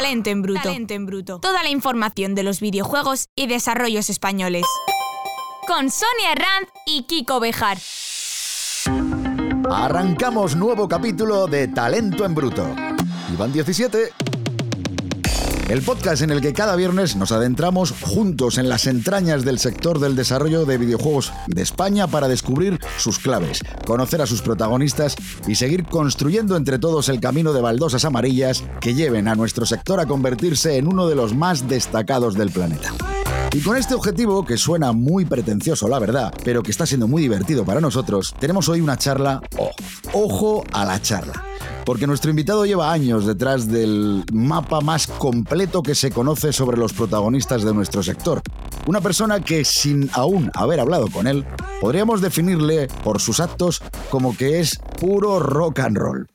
Talento en bruto. Talento en bruto. Toda la información de los videojuegos y desarrollos españoles. Con Sonia Herranz y Kiko Bejar. Arrancamos nuevo capítulo de Talento en bruto. Iván 17 el podcast en el que cada viernes nos adentramos juntos en las entrañas del sector del desarrollo de videojuegos de España para descubrir sus claves, conocer a sus protagonistas y seguir construyendo entre todos el camino de baldosas amarillas que lleven a nuestro sector a convertirse en uno de los más destacados del planeta. Y con este objetivo, que suena muy pretencioso la verdad, pero que está siendo muy divertido para nosotros, tenemos hoy una charla, ojo a la charla porque nuestro invitado lleva años detrás del mapa más completo que se conoce sobre los protagonistas de nuestro sector. Una persona que sin aún haber hablado con él, podríamos definirle por sus actos como que es puro rock and roll.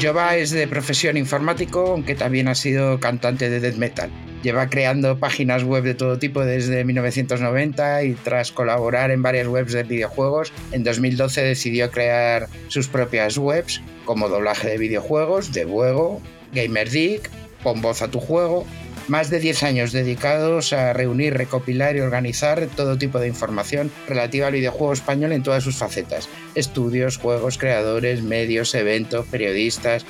Jova es de profesión informático, aunque también ha sido cantante de death metal. Lleva creando páginas web de todo tipo desde 1990 y tras colaborar en varias webs de videojuegos, en 2012 decidió crear sus propias webs como doblaje de videojuegos, de Juego, GamerDig, Pon voz a tu juego, más de 10 años dedicados a reunir, recopilar y organizar todo tipo de información relativa al videojuego español en todas sus facetas. Estudios, juegos, creadores, medios, eventos, periodistas.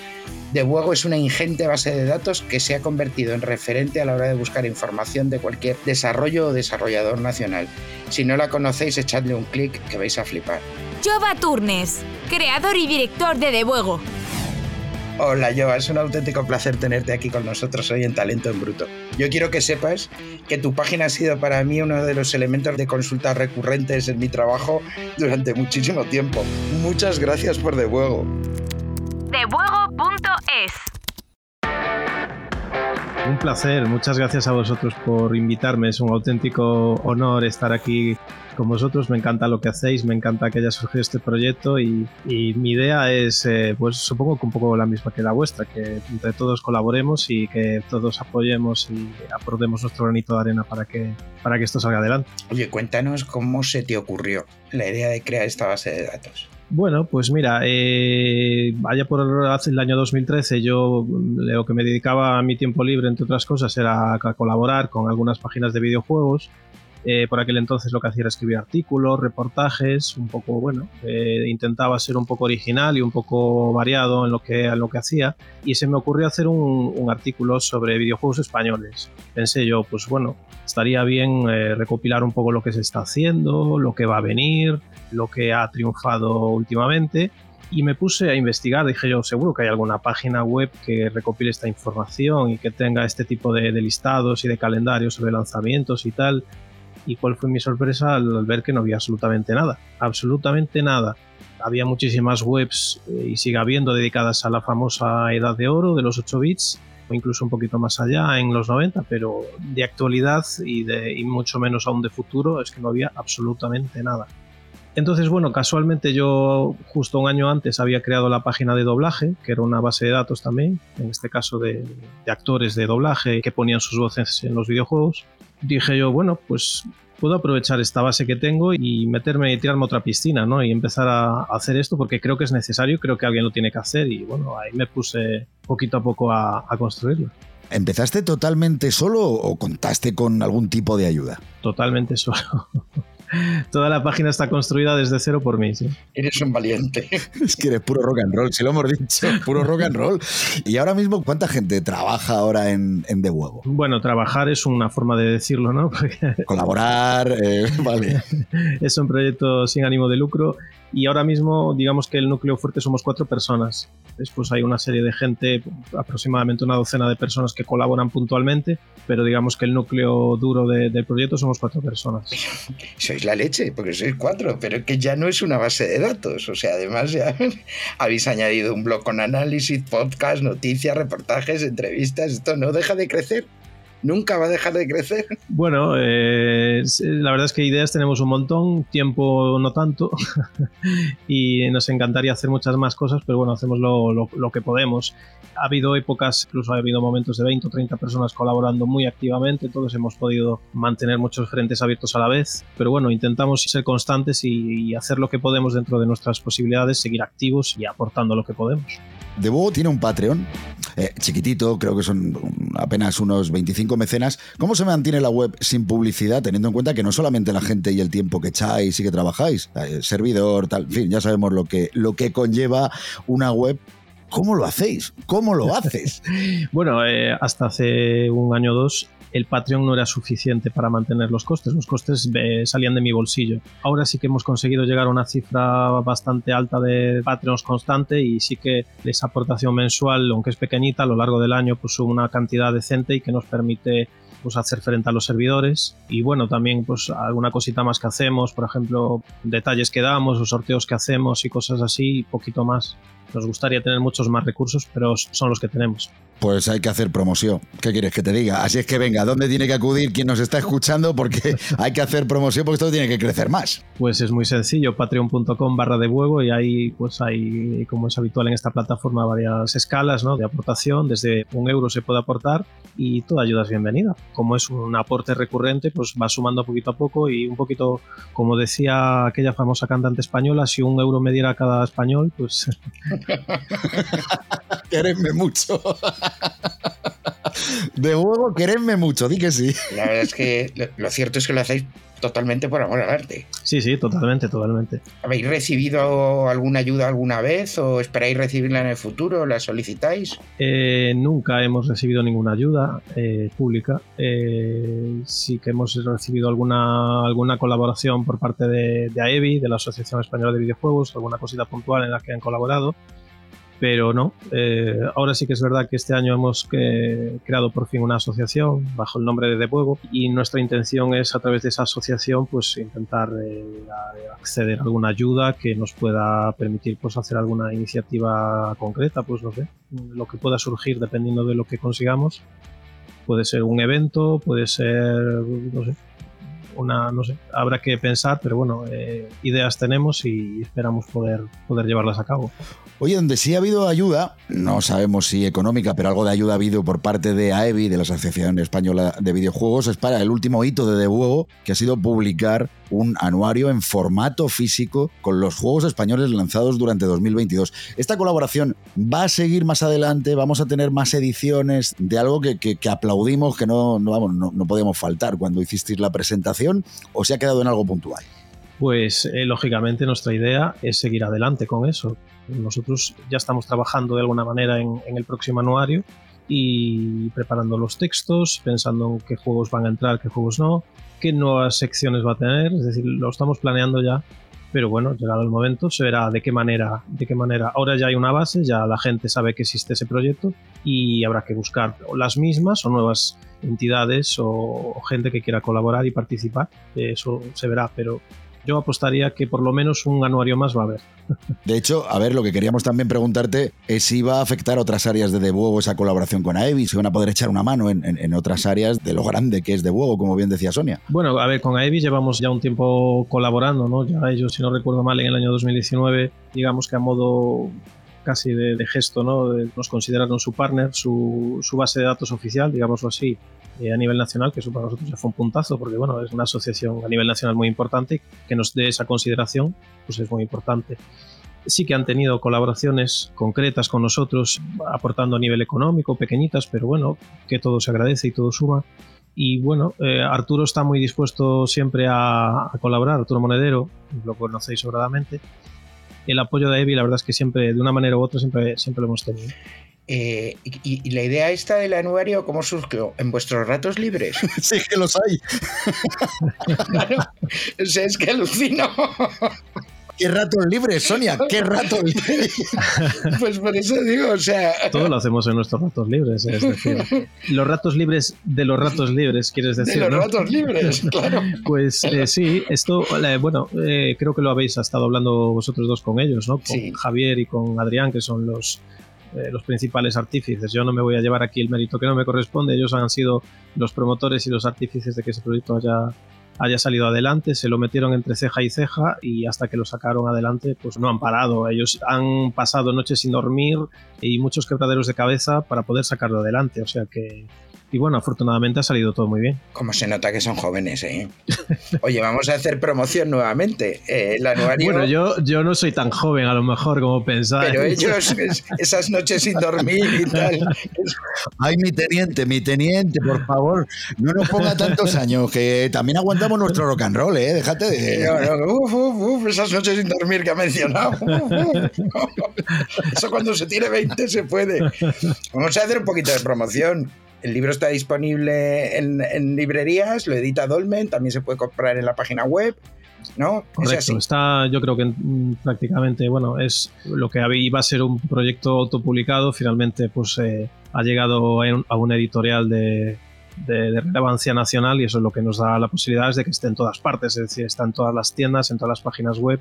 De Juego es una ingente base de datos que se ha convertido en referente a la hora de buscar información de cualquier desarrollo o desarrollador nacional. Si no la conocéis, echadle un clic que vais a flipar. Jova Turnes, creador y director de De Juego. Hola, Joa, es un auténtico placer tenerte aquí con nosotros hoy en Talento en Bruto. Yo quiero que sepas que tu página ha sido para mí uno de los elementos de consulta recurrentes en mi trabajo durante muchísimo tiempo. Muchas gracias por de juego. Debuego.es Un placer, muchas gracias a vosotros por invitarme, es un auténtico honor estar aquí con vosotros, me encanta lo que hacéis, me encanta que haya surgido este proyecto y, mi idea es, eh, pues supongo que un poco la misma que la vuestra, que entre todos colaboremos y que todos apoyemos y aportemos nuestro granito de arena para que, para que esto salga adelante. Oye, cuéntanos cómo se te ocurrió la idea de crear esta base de datos. Bueno, pues mira, eh, allá por el año 2013 yo lo que me dedicaba a mi tiempo libre, entre otras cosas, era a colaborar con algunas páginas de videojuegos eh, por aquel entonces lo que hacía era escribir artículos, reportajes, un poco, bueno, eh, intentaba ser un poco original y un poco variado en lo que, en lo que hacía y se me ocurrió hacer un, artículo sobre videojuegos españoles. Pensé yo, pues bueno, estaría bien eh, recopilar un poco lo que se está haciendo, lo que va a venir, lo que ha triunfado últimamente y me puse a investigar. Dije yo, seguro que hay alguna página web que recopile esta información y que tenga este tipo de, de, listados y de calendarios sobre lanzamientos y tal y cuál fue mi sorpresa al ver que no había absolutamente nada, absolutamente nada. Había muchísimas webs eh, y sigue habiendo dedicadas a la famosa edad de oro de los 8 bits o incluso un poquito más allá en los 90, pero de actualidad y, mucho menos aún de futuro es que no había absolutamente nada. Entonces, bueno, casualmente yo justo un año antes había creado la página de doblaje, que era una base de datos también, en este caso de actores de doblaje que ponían sus voces en los videojuegos dije yo, bueno, pues puedo aprovechar esta base que tengo y meterme y tirarme otra piscina, ¿no? Y empezar a hacer esto porque creo que es necesario, creo que alguien lo tiene que hacer y bueno, ahí me puse poquito a poco a, a construirlo. ¿Empezaste totalmente solo o contaste con algún tipo de ayuda? Totalmente solo. Toda la página está construida desde cero por mí. Eres un valiente. Es que eres puro rock and roll, si lo hemos dicho, puro rock and roll. Y ahora mismo, ¿cuánta gente trabaja ahora en, en The Huevo? Bueno, trabajar es una forma de decirlo, ¿no? Colaborar, eh, vale. es un proyecto sin ánimo de lucro y ahora mismo, digamos que el núcleo fuerte somos cuatro personas. Después hay una serie de gente, aproximadamente una docena de personas que colaboran puntualmente, pero digamos que el núcleo duro del proyecto somos cuatro personas. La leche, porque sois cuatro, pero que ya no es una base de datos. O sea, además ya habéis añadido un blog con análisis, podcast, noticias, reportajes, entrevistas. Esto no deja de crecer nunca va a dejar de crecer. Bueno, eh, la verdad es que ideas tenemos un montón, tiempo no tanto, y nos encantaría hacer muchas más cosas, pero bueno, hacemos lo, lo, que podemos. Ha habido épocas, incluso ha habido momentos de 20 o 30 personas colaborando muy activamente, todos hemos podido mantener muchos frentes abiertos a la vez, pero bueno, intentamos ser constantes y, y hacer lo que podemos dentro de nuestras posibilidades, seguir activos y aportando lo que podemos. Debo tiene un Patreon eh, chiquitito, creo que son apenas unos 25 mecenas. ¿Cómo se mantiene la web sin publicidad, teniendo en cuenta que no solamente la gente y el tiempo que echáis y que trabajáis, eh, servidor, tal, en fin, ya sabemos lo que, lo que conlleva una web ¿Cómo lo hacéis? ¿Cómo lo haces? bueno, eh, hasta hace un año o dos el Patreon no era suficiente para mantener los costes. Los costes eh, salían de mi bolsillo. Ahora sí que hemos conseguido llegar a una cifra bastante alta de Patreons constante y sí que esa aportación mensual, aunque es pequeñita, a lo largo del año, pues una cantidad decente y que nos permite pues hacer frente a los servidores y bueno también pues alguna cosita más que hacemos por ejemplo detalles que damos o sorteos que hacemos y cosas así y poquito más nos gustaría tener muchos más recursos, pero son los que tenemos. Pues hay que hacer promoción. ¿Qué quieres que te diga? Así es que venga, ¿dónde tiene que acudir quien nos está escuchando? Porque hay que hacer promoción porque esto tiene que crecer más. Pues es muy sencillo, patreon.com barra de huevo y ahí pues hay, como es habitual en esta plataforma, varias escalas ¿no? de aportación. Desde un euro se puede aportar y toda ayuda es bienvenida. Como es un aporte recurrente, pues va sumando poquito a poco y un poquito, como decía aquella famosa cantante española, si un euro me diera cada español, pues Querenme mucho. De huevo, querenme mucho, di que sí. La verdad es que lo cierto es que lo hacéis totalmente por amor al arte. Sí, sí, totalmente, totalmente. ¿Habéis recibido alguna ayuda alguna vez o esperáis recibirla en el futuro? ¿La solicitáis? Eh, nunca hemos recibido ninguna ayuda eh, pública. Eh, sí que hemos recibido alguna, alguna colaboración por parte de, de AEBI, de la Asociación Española de Videojuegos, alguna cosita puntual en la que han colaborado pero no. Eh, ahora sí que es verdad que este año hemos eh, creado por fin una asociación bajo el nombre de De Fuego y nuestra intención es a través de esa asociación pues intentar eh, acceder a alguna ayuda que nos pueda permitir pues hacer alguna iniciativa concreta, pues no sé, lo que pueda surgir dependiendo de lo que consigamos. Puede ser un evento, puede ser, no sé, una, no sé, habrá que pensar, pero bueno, ideas tenemos y esperamos poder, poder llevarlas a cabo. Oye, donde sí ha habido ayuda, no sabemos si económica, pero algo de ayuda ha habido por parte de AEBI, de la Asociación Española de Videojuegos, es para el último hito de Debuego, que ha sido publicar un anuario en formato físico con los juegos españoles lanzados durante 2022. Esta colaboración va a seguir más adelante, vamos a tener más ediciones de algo que, aplaudimos, que no, no, vamos, no, no podíamos faltar cuando hicisteis la presentación, o se ha quedado en algo puntual. Pues eh, lógicamente nuestra idea es seguir adelante con eso. Nosotros ya estamos trabajando de alguna manera en, el próximo anuario y preparando los textos, pensando en qué juegos van a entrar, qué juegos no, qué nuevas secciones va a tener, es decir, lo estamos planeando ya, pero bueno, llegado el momento se verá de qué manera, de qué manera. Ahora ya hay una base, ya la gente sabe que existe ese proyecto y habrá que buscar las mismas o nuevas entidades o gente que quiera colaborar y participar. Eso se verá, pero yo apostaría que por lo menos un anuario más va a haber. De hecho, a ver, lo que queríamos también preguntarte es si va a afectar otras áreas de Debuego esa colaboración con AEBI, si van a poder echar una mano en, otras áreas de lo grande que es Debuego, como bien decía Sonia. Bueno, a ver, con AEBI llevamos ya un tiempo colaborando, ¿no? Ya ellos, si no recuerdo mal, en el año 2019, digamos que a modo casi de, gesto, ¿no? nos consideraron su partner, su, su, base de datos oficial, digámoslo así, eh, a nivel nacional, que eso para nosotros ya fue un puntazo, porque bueno, es una asociación a nivel nacional muy importante, que nos dé esa consideración, pues es muy importante. Sí que han tenido colaboraciones concretas con nosotros, aportando a nivel económico, pequeñitas, pero bueno, que todo se agradece y todo suma. Y bueno, eh, Arturo está muy dispuesto siempre a, colaborar, Arturo Monedero, lo conocéis sobradamente. El apoyo de Evi, la verdad es que siempre, de una manera u otra, siempre, siempre lo hemos tenido. Eh, y, la idea esta del anuario, ¿cómo surgió? ¿En vuestros ratos libres? sí, que los hay. es que alucino. ¿Qué ratos libres, Sonia? ¿Qué ratos libres? pues por eso digo, o sea. Todo lo hacemos en nuestros ratos libres, es decir, los ratos libres de los ratos libres, quieres decir. De los ratos libres, claro. Pues eh, sí, esto, eh, bueno, creo que lo habéis estado hablando vosotros dos con ellos, ¿no? Con Javier y con Adrián, que son los eh, los principales artífices. Yo no me voy a llevar aquí el mérito que no me corresponde, ellos han sido los promotores y los artífices de que ese proyecto haya, haya salido adelante, se lo metieron entre ceja y ceja y hasta que lo sacaron adelante pues no han parado. Ellos han pasado noches sin dormir y muchos quebraderos de cabeza para poder sacarlo adelante, o sea que y bueno, afortunadamente ha salido todo muy bien. Como se nota que son jóvenes, ¿eh? Oye, vamos a hacer promoción nuevamente. Eh, el anuario... Bueno, yo, yo no soy tan joven a lo mejor como pensáis. Pero ellos, esas noches sin dormir y tal. Ay, mi teniente, mi teniente, por favor, no nos ponga tantos años, que también aguantamos nuestro rock and roll, ¿eh? Déjate de... uf, uf, uf, esas noches sin dormir que ha mencionado. Eso cuando se tiene 20 se puede. Vamos a hacer un poquito de promoción. El libro está disponible en, librerías, lo edita Dolmen, también se puede comprar en la página web. ¿no? Correcto, está yo creo que mm, prácticamente, bueno, es lo que iba a ser un proyecto autopublicado, finalmente pues eh, ha llegado a un editorial de, relevancia nacional y eso es lo que nos da la posibilidad de que esté en todas partes, es decir, está en todas las tiendas, en todas las páginas web,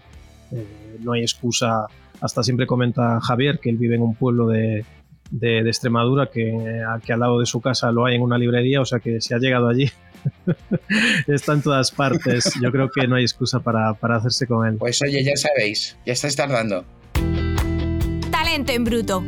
eh, no hay excusa, hasta siempre comenta Javier que él vive en un pueblo de, de, Extremadura que, que, al lado de su casa lo hay en una librería, o sea que si ha llegado allí está en todas partes. Yo creo que no hay excusa para, para hacerse con él. Pues oye, ya sabéis, ya estáis tardando. Talento en bruto.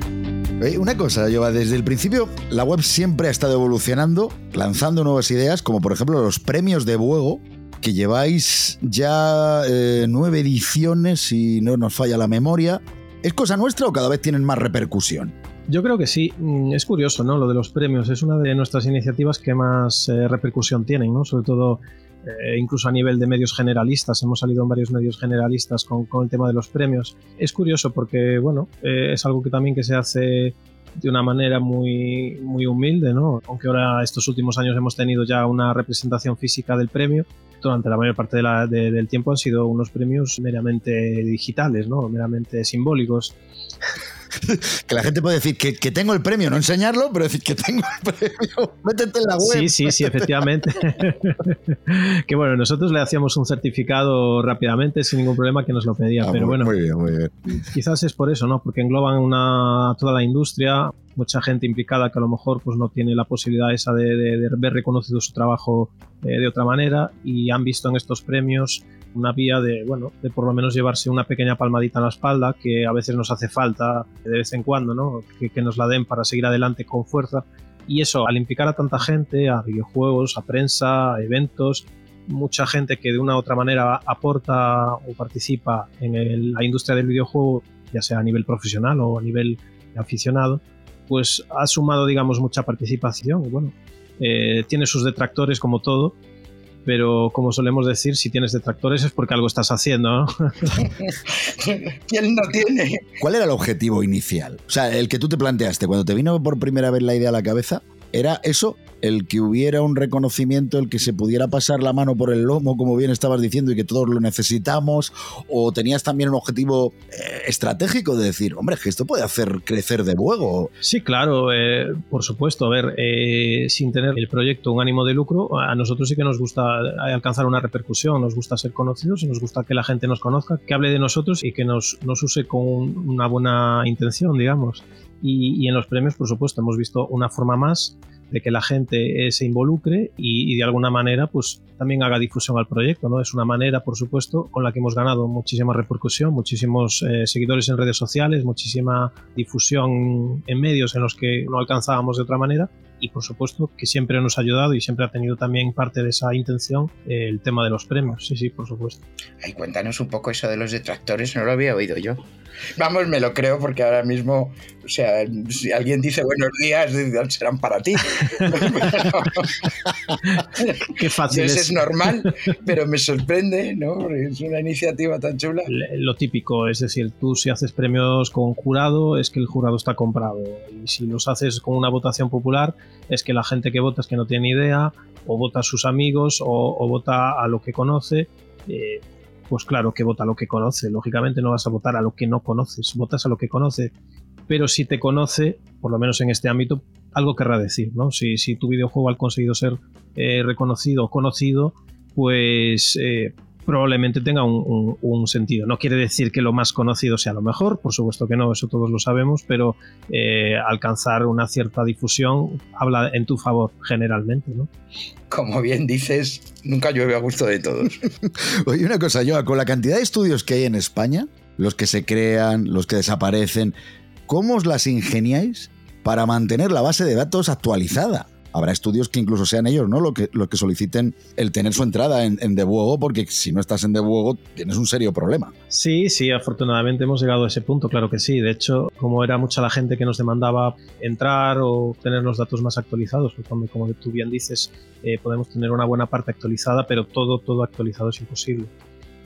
Una cosa, Jova, desde el principio la web siempre ha estado evolucionando, lanzando nuevas ideas, como por ejemplo los premios de Buego, que lleváis ya eh, nueve ediciones, si no nos falla la memoria. ¿Es cosa nuestra o cada vez tienen más repercusión? Yo creo que sí. Mm, es curioso, ¿no? Lo de los premios. Es una de nuestras iniciativas que más eh, repercusión tienen, ¿no? Sobre todo, eh, incluso a nivel de medios generalistas. Hemos salido en varios medios generalistas con, el tema de los premios. Es curioso porque, bueno, eh, es algo que también que se hace de una manera muy, muy humilde, ¿no? Aunque ahora estos últimos años hemos tenido ya una representación física del premio, durante la mayor parte del tiempo han sido unos premios meramente digitales, ¿no? Meramente simbólicos. que la gente puede decir que, tengo el premio, no enseñarlo, pero decir que tengo el premio, métete en la web. Sí, sí, sí, efectivamente. que bueno, nosotros le hacíamos un certificado rápidamente sin ningún problema que nos lo pedía, ah, pero bueno, muy bien, muy bien. quizás es por eso, ¿no? Porque engloban una, toda la industria, mucha gente implicada que a lo mejor pues no tiene la posibilidad esa de, ver reconocido su trabajo eh, de otra manera y han visto en estos premios una vía de, bueno, de por lo menos llevarse una pequeña palmadita en la espalda, que a veces nos hace falta de vez en cuando, ¿no? Que nos la den para seguir adelante con fuerza. Y eso, al implicar a tanta gente, a videojuegos, a prensa, a eventos, mucha gente que de una u otra manera aporta o participa en la industria del videojuego, ya sea a nivel profesional o a nivel aficionado, pues ha sumado, digamos, mucha participación. Y bueno, eh, tiene sus detractores como todo, pero como solemos decir, si tienes detractores es porque algo estás haciendo, ¿no? ¿Quién no tiene? ¿Cuál era el objetivo inicial? O sea, el que tú te planteaste cuando te vino por primera vez la idea a la cabeza, ¿era eso el que hubiera un reconocimiento, el que se pudiera pasar la mano por el lomo, como bien estabas diciendo, y que todos lo necesitamos? ¿O tenías también un objetivo eh, estratégico de decir, hombre, que esto puede hacer crecer de luego? Sí, claro, eh, por supuesto. A ver, eh, sin tener el proyecto un ánimo de lucro, a nosotros sí que nos gusta alcanzar una repercusión, nos gusta ser conocidos y nos gusta que la gente nos conozca, que hable de nosotros y que nos, use con una buena intención, digamos. Y en los premios, por supuesto, hemos visto una forma más de que la gente eh, se involucre y, de alguna manera pues también haga difusión al proyecto. ¿no? Es una manera, por supuesto, con la que hemos ganado muchísima repercusión, muchísimos eh, seguidores en redes sociales, muchísima difusión en medios en los que no alcanzábamos de otra manera y por supuesto que siempre nos ha ayudado y siempre ha tenido también parte de esa intención eh, el tema de los premios, sí, sí, por supuesto. Ay, cuéntanos un poco eso de los detractores, no lo había oído yo. Vamos, me lo creo porque ahora mismo, o sea, si alguien dice buenos días, serán para ti. Qué fácil. Eso es. normal, pero me sorprende, ¿no? Es una iniciativa tan chula. Lo típico, es decir, tú si haces premios con jurado, es que el jurado está comprado. Y si los haces con una votación popular, es que la gente que vota es que no tiene idea, o vota a sus amigos, o, vota a lo que conoce. Eh, pues claro que vota a lo que conoce. Lógicamente no vas a votar a lo que no conoces, votas a lo que conoce. Pero si te conoce, por lo menos en este ámbito, algo querrá decir, ¿no? Si, si tu videojuego ha conseguido ser eh, reconocido o conocido, pues eh, probablemente tenga un, sentido. No quiere decir que lo más conocido sea lo mejor, por supuesto que no, eso todos lo sabemos, pero eh, alcanzar una cierta difusión habla en tu favor generalmente, ¿no? Como bien dices, nunca llueve a gusto de todos. Oye, una cosa, yo, con la cantidad de estudios que hay en España, los que se crean, los que desaparecen, ¿cómo os las ingeniáis para mantener la base de datos actualizada? Habrá estudios que incluso sean ellos, ¿no? Lo que, lo que soliciten el tener su entrada en, en porque si no estás en Debuego tienes un serio problema. Sí, sí, afortunadamente hemos llegado a ese punto, claro que sí. De hecho, como era mucha la gente que nos demandaba entrar o tener los datos más actualizados, pues como tú bien dices, eh, podemos tener una buena parte actualizada, pero todo, todo actualizado es imposible.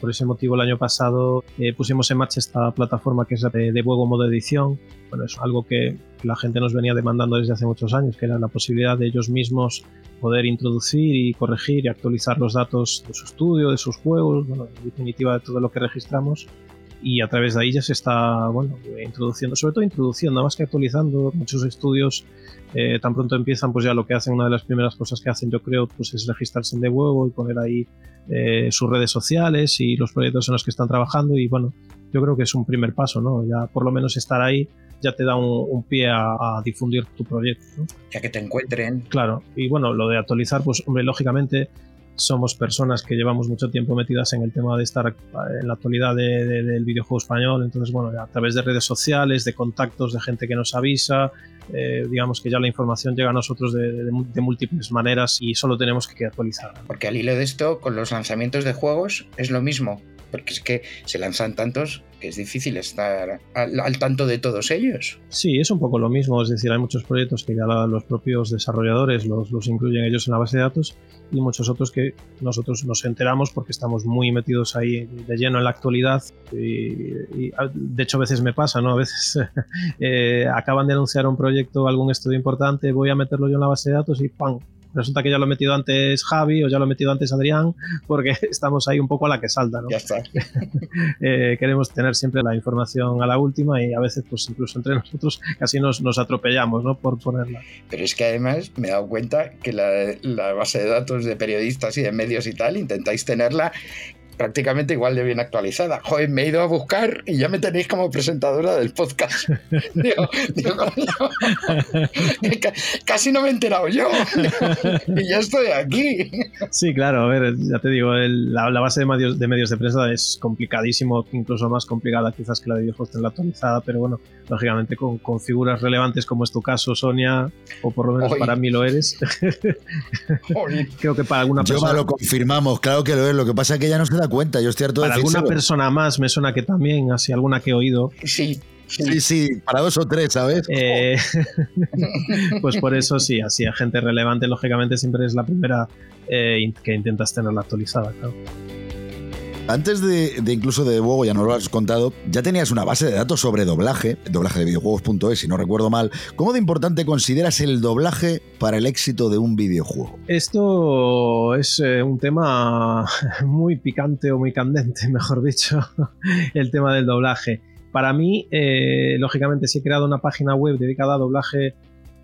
Por ese motivo, el año pasado eh, pusimos en marcha esta plataforma que es de, de Juego Modo Edición. Bueno, es algo que la gente nos venía demandando desde hace muchos años, que era la posibilidad de ellos mismos poder introducir y corregir y actualizar los datos de su estudio, de sus juegos, en definitiva de todo lo que registramos. Y a través de ahí ya se está bueno, introduciendo, sobre todo introduciendo, más que actualizando, muchos estudios eh, tan pronto empiezan, pues ya lo que hacen, una de las primeras cosas que hacen, yo creo, pues es registrarse en de huevo y poner ahí eh, sus redes sociales y los proyectos en los que están trabajando. Y bueno, yo creo que es un primer paso, ¿no? Ya por lo menos estar ahí ya te da un, un pie a, a, difundir tu proyecto. ¿no? Ya que te encuentren. Claro, y bueno, lo de actualizar, pues hombre, lógicamente somos personas que llevamos mucho tiempo metidas en el tema de estar en la actualidad de, de, del videojuego español, entonces bueno, a través de redes sociales, de contactos, de gente que nos avisa, eh, digamos que ya la información llega a nosotros de, de, de, múltiples maneras y solo tenemos que actualizarla. Porque al hilo de esto, con los lanzamientos de juegos es lo mismo, porque es que se lanzan tantos que es difícil estar al, al, tanto de todos ellos. Sí, es un poco lo mismo, es decir, hay muchos proyectos que ya los propios desarrolladores los, los incluyen ellos en la base de datos y muchos otros que nosotros nos enteramos porque estamos muy metidos ahí de lleno en la actualidad y, y de hecho a veces me pasa, ¿no? A veces eh, acaban de anunciar un proyecto, algún estudio importante, voy a meterlo yo en la base de datos y ¡pam! Resulta que ya lo ha metido antes Javi o ya lo ha metido antes Adrián, porque estamos ahí un poco a la que salta, ¿no? Ya está. eh, queremos tener siempre la información a la última y a veces, pues incluso entre nosotros, casi nos, nos atropellamos, ¿no? Por ponerla. Pero es que además me he dado cuenta que la, la base de datos de periodistas y de medios y tal, intentáis tenerla prácticamente igual de bien actualizada. Joder, me he ido a buscar y ya me tenéis como presentadora del podcast. digo, digo, casi no me he enterado yo. y ya estoy aquí. Sí, claro, a ver, ya te digo, el, la, la, base de medios, de medios de prensa es complicadísimo, incluso más complicada quizás que la de videojuegos en la actualizada, pero bueno, lógicamente con, con, figuras relevantes como es tu caso, Sonia, o por lo menos para mí lo eres. Creo que para alguna persona. Yo lo confirmamos, claro que lo es. Lo que pasa es que ella no se da cuenta, yo estoy harto para de alguna persona más me suena que también, así alguna que he oído. Sí. Sí, sí, para dos o tres, ¿sabes? Eh, pues por eso sí, así a gente relevante, lógicamente siempre es la primera eh, que intentas tenerla actualizada, claro. Antes de, incluso de Hugo, ya nos lo has contado, ya tenías una base de datos sobre doblaje, doblaje de videojuegos.es, si no recuerdo mal. ¿Cómo de importante consideras el doblaje para el éxito de un videojuego? Esto es eh, un tema muy picante o muy candente, mejor dicho, el tema del doblaje. Para mí, eh, lógicamente, si he creado una página web dedicada a doblaje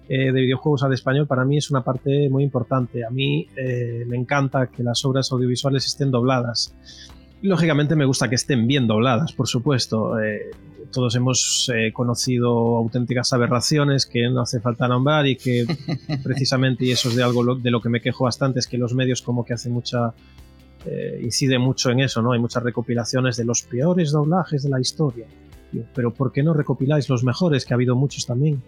eh, de videojuegos al español, para mí es una parte muy importante. A mí me encanta que las obras audiovisuales estén dobladas. Lógicamente me gusta que estén bien dobladas, por supuesto. Eh, todos hemos eh, conocido auténticas aberraciones que no hace falta nombrar y que precisamente, y eso es de algo de lo que me quejo bastante, es que los medios como que hacen mucha... Eh, incide mucho en eso, ¿no? Hay muchas recopilaciones de los peores doblajes de la historia. Pero ¿por qué no recopiláis los mejores? Que ha habido muchos también.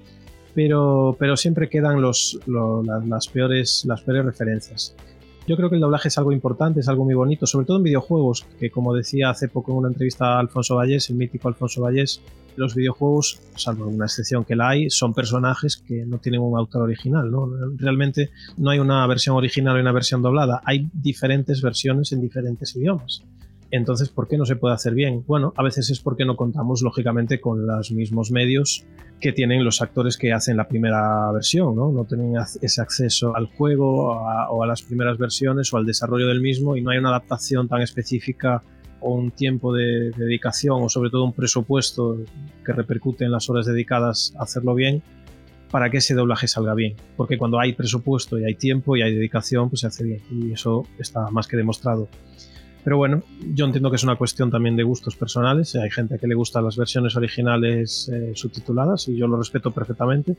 Pero, pero siempre quedan los, lo, las, las, peores, las peores referencias. Yo creo que el doblaje es algo importante, es algo muy bonito, sobre todo en videojuegos, que como decía hace poco en una entrevista a Alfonso Vallés, el mítico Alfonso Vallés, los videojuegos, salvo una excepción que la hay, son personajes que no tienen un autor original, ¿no? Realmente no hay una versión original y una versión doblada, hay diferentes versiones en diferentes idiomas. Entonces, ¿por qué no se puede hacer bien? Bueno, a veces es porque no contamos, lógicamente, con los mismos medios que tienen los actores que hacen la primera versión, ¿no? No tienen ese acceso al juego o a las primeras versiones o al desarrollo del mismo y no hay una adaptación tan específica o un tiempo de, de dedicación o sobre todo un presupuesto que repercute en las horas dedicadas a hacerlo bien para que ese doblaje salga bien. Porque cuando hay presupuesto y hay tiempo y hay dedicación, pues se hace bien. Y eso está más que demostrado. Pero bueno, yo entiendo que es una cuestión también de gustos personales. Hay gente que le gustan las versiones originales eh, subtituladas y yo lo respeto perfectamente.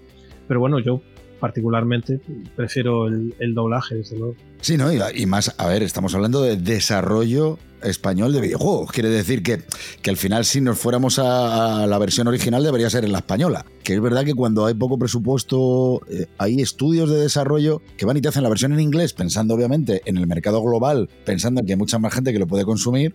Pero bueno, yo particularmente prefiero el, doblaje, desde luego. Sí, ¿no? Y, más, a ver, estamos hablando de desarrollo español de videojuegos. Quiere decir que, que al final, si nos fuéramos a, la versión original, debería ser en la española. Que es verdad que cuando hay poco presupuesto, eh, hay estudios de desarrollo que van y te hacen la versión en inglés, pensando obviamente en el mercado global, pensando en que hay mucha más gente que lo puede consumir.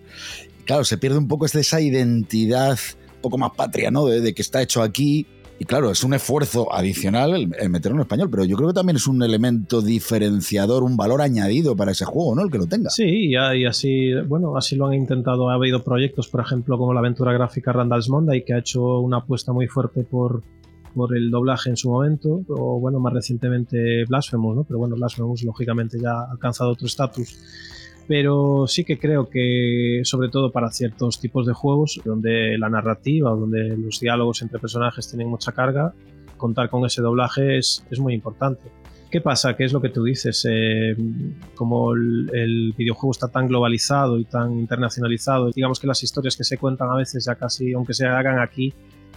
Claro, se pierde un poco esa identidad poco más patria, ¿no? de que está hecho aquí y claro, es un esfuerzo adicional el, meterlo en español, pero yo creo que también es un elemento diferenciador, un valor añadido para ese juego, ¿no? El que lo tenga. Sí, y, así, bueno, así lo han intentado. Ha habido proyectos, por ejemplo, como la aventura gráfica Randall's Monday, que ha hecho una apuesta muy fuerte por, por el doblaje en su momento, o bueno, más recientemente Blasphemous, ¿no? Pero bueno, Blasphemous lógicamente ya ha alcanzado otro estatus pero sí que creo que sobre todo para ciertos tipos de juegos donde la narrativa o donde los diálogos entre personajes tienen mucha carga, contar con ese doblaje es, es muy importante. ¿Qué pasa? ¿Qué es lo que tú dices? Eh, como el, videojuego está tan globalizado y tan internacionalizado, digamos que las historias que se cuentan a veces ya casi, aunque se hagan aquí,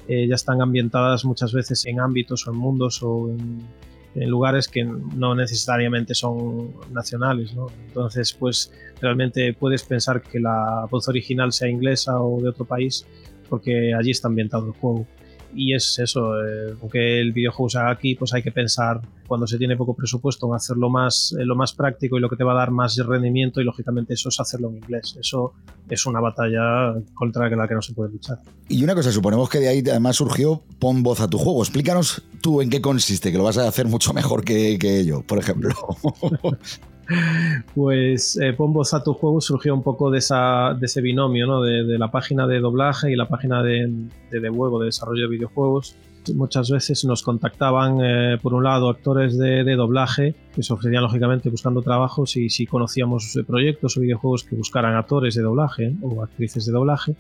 eh, ya están ambientadas muchas veces en ámbitos o en mundos o en en lugares que no necesariamente son nacionales, ¿no? Entonces, pues realmente puedes pensar que la voz original sea inglesa o de otro país porque allí está ambientado el juego y es eso, eh, aunque el videojuego se haga aquí, pues hay que pensar cuando se tiene poco presupuesto en hacerlo más, eh, lo más práctico y lo que te va a dar más rendimiento y lógicamente eso es hacerlo en inglés. Eso es una batalla contra la que no se puede luchar. Y una cosa, suponemos que de ahí además surgió pon voz a tu juego. Explícanos tú en qué consiste, que lo vas a hacer mucho mejor que, que yo, por ejemplo. Pues eh, a tu juego surgió un poco de, ese binomio, ¿no? de, la página de doblaje y la página de, de, de de desarrollo de videojuegos. Muchas veces nos contactaban, eh, por un lado, actores de, doblaje que se ofrecían lógicamente buscando trabajos y si conocíamos proyectos o videojuegos que buscaran actores de doblaje o actrices de doblaje.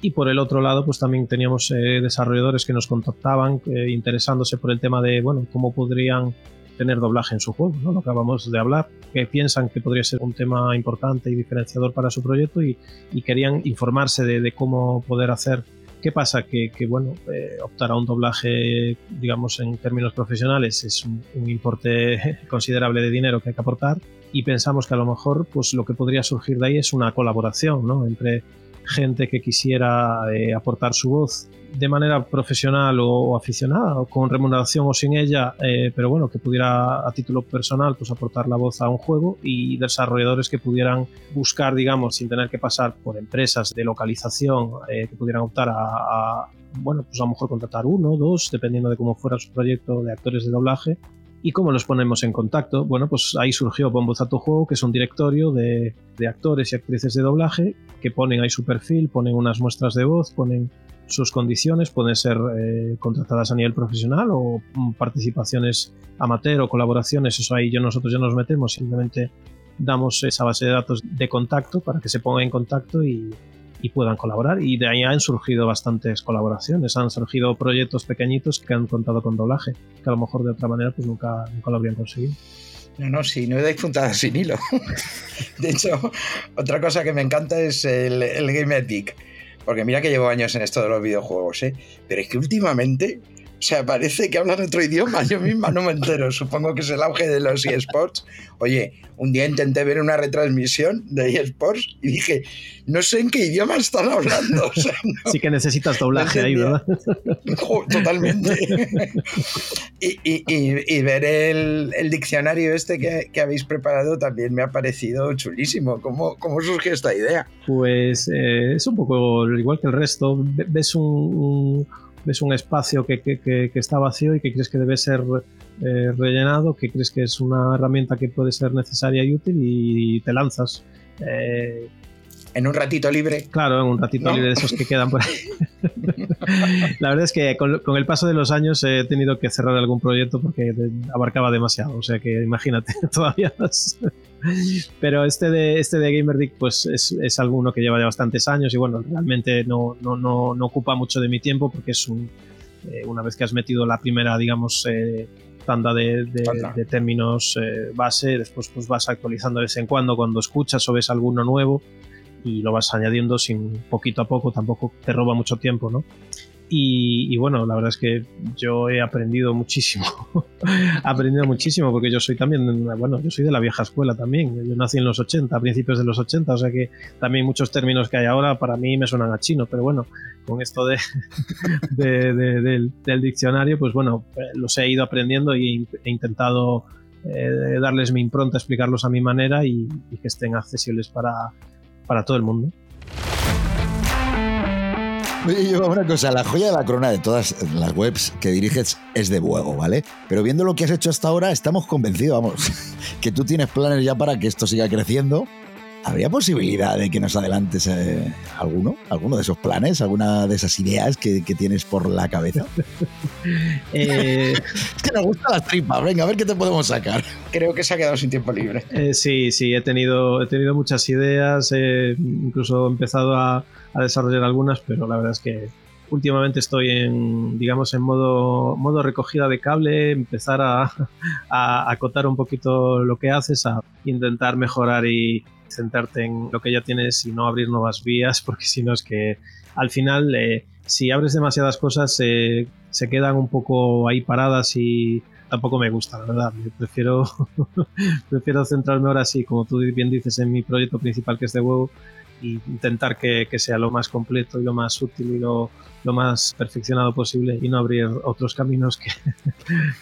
Y por el otro lado, pues también teníamos eh, desarrolladores que nos contactaban eh, interesándose por el tema de, bueno, cómo podrían tener doblaje en su juego, ¿no? lo que acabamos de hablar, que piensan que podría ser un tema importante y diferenciador para su proyecto y, querían informarse de, cómo poder hacer. ¿Qué pasa? Que, bueno, eh, optar a un doblaje, digamos, en términos profesionales es un, un, importe considerable de dinero que hay que aportar y pensamos que a lo mejor pues lo que podría surgir de ahí es una colaboración ¿no? entre gente que quisiera eh, aportar su voz de manera profesional o, aficionada, con remuneración o sin ella, eh, pero bueno, que pudiera a título personal pues aportar la voz a un juego y desarrolladores que pudieran buscar, digamos, sin tener que pasar por empresas de localización, eh, que pudieran optar a, bueno, pues a lo mejor contratar uno, dos, dependiendo de cómo fuera su proyecto de actores de doblaje, ¿Y cómo los ponemos en contacto? Bueno, pues ahí surgió Bombo a Juego, que es un directorio de, actores y actrices de doblaje que ponen ahí su perfil, ponen unas muestras de voz, ponen sus condiciones, pueden ser eh, contratadas a nivel profesional o mm, participaciones amateur o colaboraciones, eso ahí yo, nosotros ya nos metemos, simplemente damos esa base de datos de contacto para que se pongan en contacto y, y puedan colaborar. Y de ahí han surgido bastantes colaboraciones, han surgido proyectos pequeñitos que han contado con doblaje, que a lo mejor de otra manera pues nunca, nunca lo habrían conseguido. No, no, si no dais puntadas sin hilo. de hecho, otra cosa que me encanta es el, el Game Epic. Porque mira que llevo años en esto de los videojuegos, ¿eh? Pero es que últimamente o sea, parece que hablan otro idioma. Yo misma no me entero. Supongo que es el auge de los eSports. Oye, un día intenté ver una retransmisión de eSports y dije, no sé en qué idioma están hablando. sí que necesitas doblaje ahí, ¿verdad? Totalmente. y, ver el, diccionario este que, habéis preparado también me ha parecido chulísimo. ¿Cómo, cómo surgió esta idea? Pues eh, es un poco igual que el resto. Ves un ves un espacio que, está vacío y que crees que debe ser eh, rellenado, que crees que es una herramienta que puede ser necesaria y útil y te lanzas. Eh, en un ratito libre. Claro, en un ratito libre de esos que quedan por ahí. la verdad es que con, el paso de los años he tenido que cerrar algún proyecto porque abarcaba demasiado. O sea que imagínate, todavía Pero este de, este de Gamerdick pues es, es, alguno que lleva ya bastantes años y bueno, realmente no, no, no, no ocupa mucho de mi tiempo porque es un, eh, una vez que has metido la primera, digamos, eh, tanda de, de, términos eh, base, después pues vas actualizando de vez en cuando cuando escuchas o ves alguno nuevo y lo vas añadiendo sin poquito a poco, tampoco te roba mucho tiempo, ¿no? Y, bueno, la verdad es que yo he aprendido muchísimo. aprendido muchísimo porque yo soy también, bueno, yo soy de la vieja escuela también. Yo nací en los 80, a principios de los 80, o sea que también muchos términos que hay ahora para mí me suenan a chino, pero bueno, con esto de, del, diccionario, pues bueno, los he ido aprendiendo y he intentado eh, darles mi impronta, explicarlos a mi manera y, y que estén accesibles para, para todo el mundo. Oye, yo una cosa, la joya de la corona de todas las webs que diriges es de Buego, ¿vale? Pero viendo lo que has hecho hasta ahora, estamos convencidos, vamos, que tú tienes planes ya para que esto siga creciendo ¿Habría posibilidad de que nos adelantes eh, alguno? ¿Alguno de esos planes? ¿Alguna de esas ideas que, tienes por la cabeza? Eh, es que nos gustan las tripas. Venga, a ver qué te podemos sacar. Creo que se ha quedado sin tiempo libre. Eh, sí, sí, he tenido, he tenido muchas ideas. incluso he empezado a, desarrollar algunas, pero la verdad es que últimamente estoy en, digamos, en modo, modo recogida de cable, empezar a, a, acotar un poquito lo que haces, a intentar mejorar y, centrarte en lo que ya tienes y no abrir nuevas vías, porque si no es que al final, eh, si abres demasiadas cosas, eh, se quedan un poco ahí paradas y tampoco me gusta, la verdad. prefiero, prefiero centrarme ahora sí, como tú bien dices, en mi proyecto principal que es de huevo y intentar que, sea lo más completo y lo más útil y lo, más perfeccionado posible y no abrir otros caminos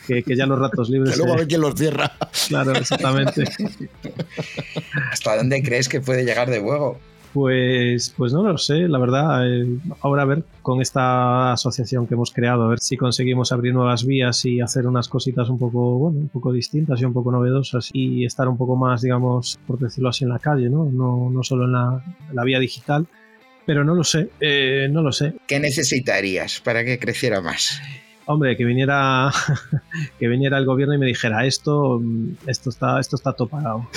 que, que, ya los ratos libres. que luego a ver quién los cierra. Claro, exactamente. ¿Hasta dónde crees que puede llegar de huevo? Pues, pues no lo sé, la verdad. Eh, ahora a ver con esta asociación que hemos creado, a ver si conseguimos abrir nuevas vías y hacer unas cositas un poco, bueno, un poco distintas y un poco novedosas y estar un poco más, digamos, por decirlo así, en la calle, ¿no? No, no solo en la, vía digital. Pero no lo sé, eh, no lo sé. ¿Qué necesitarías para que creciera más? Hombre, que viniera, que viniera el gobierno y me dijera esto, esto está, esto está todo pagado.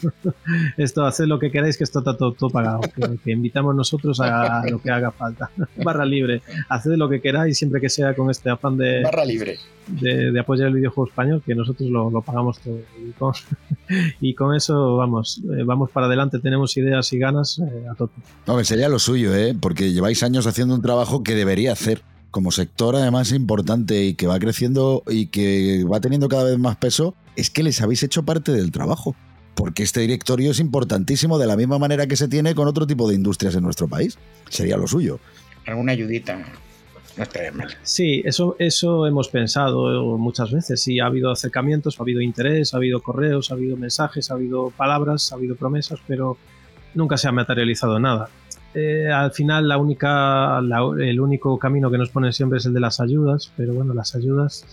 esto, haced lo que queráis, que esto está todo, pagado. Que, invitamos nosotros a lo que haga falta. Barra libre. Haced lo que queráis siempre que sea con este afán de. Barra libre. De, apoyar el videojuego español, que nosotros lo, pagamos todo. Y con, eso vamos, eh, vamos para adelante, tenemos ideas y ganas eh, a tope. No, sería lo suyo, ¿eh? porque lleváis años haciendo un trabajo que debería hacer como sector además importante y que va creciendo y que va teniendo cada vez más peso, es que les habéis hecho parte del trabajo. Porque este directorio es importantísimo de la misma manera que se tiene con otro tipo de industrias en nuestro país. Sería lo suyo. Alguna ayudita. No estaría mal. Sí, eso, eso hemos pensado muchas veces. Sí, ha habido acercamientos, ha habido interés, ha habido correos, ha habido mensajes, ha habido palabras, ha habido promesas, pero nunca se ha materializado nada. Eh, al final la única, el único camino que nos ponen siempre es el de las ayudas, pero bueno, las ayudas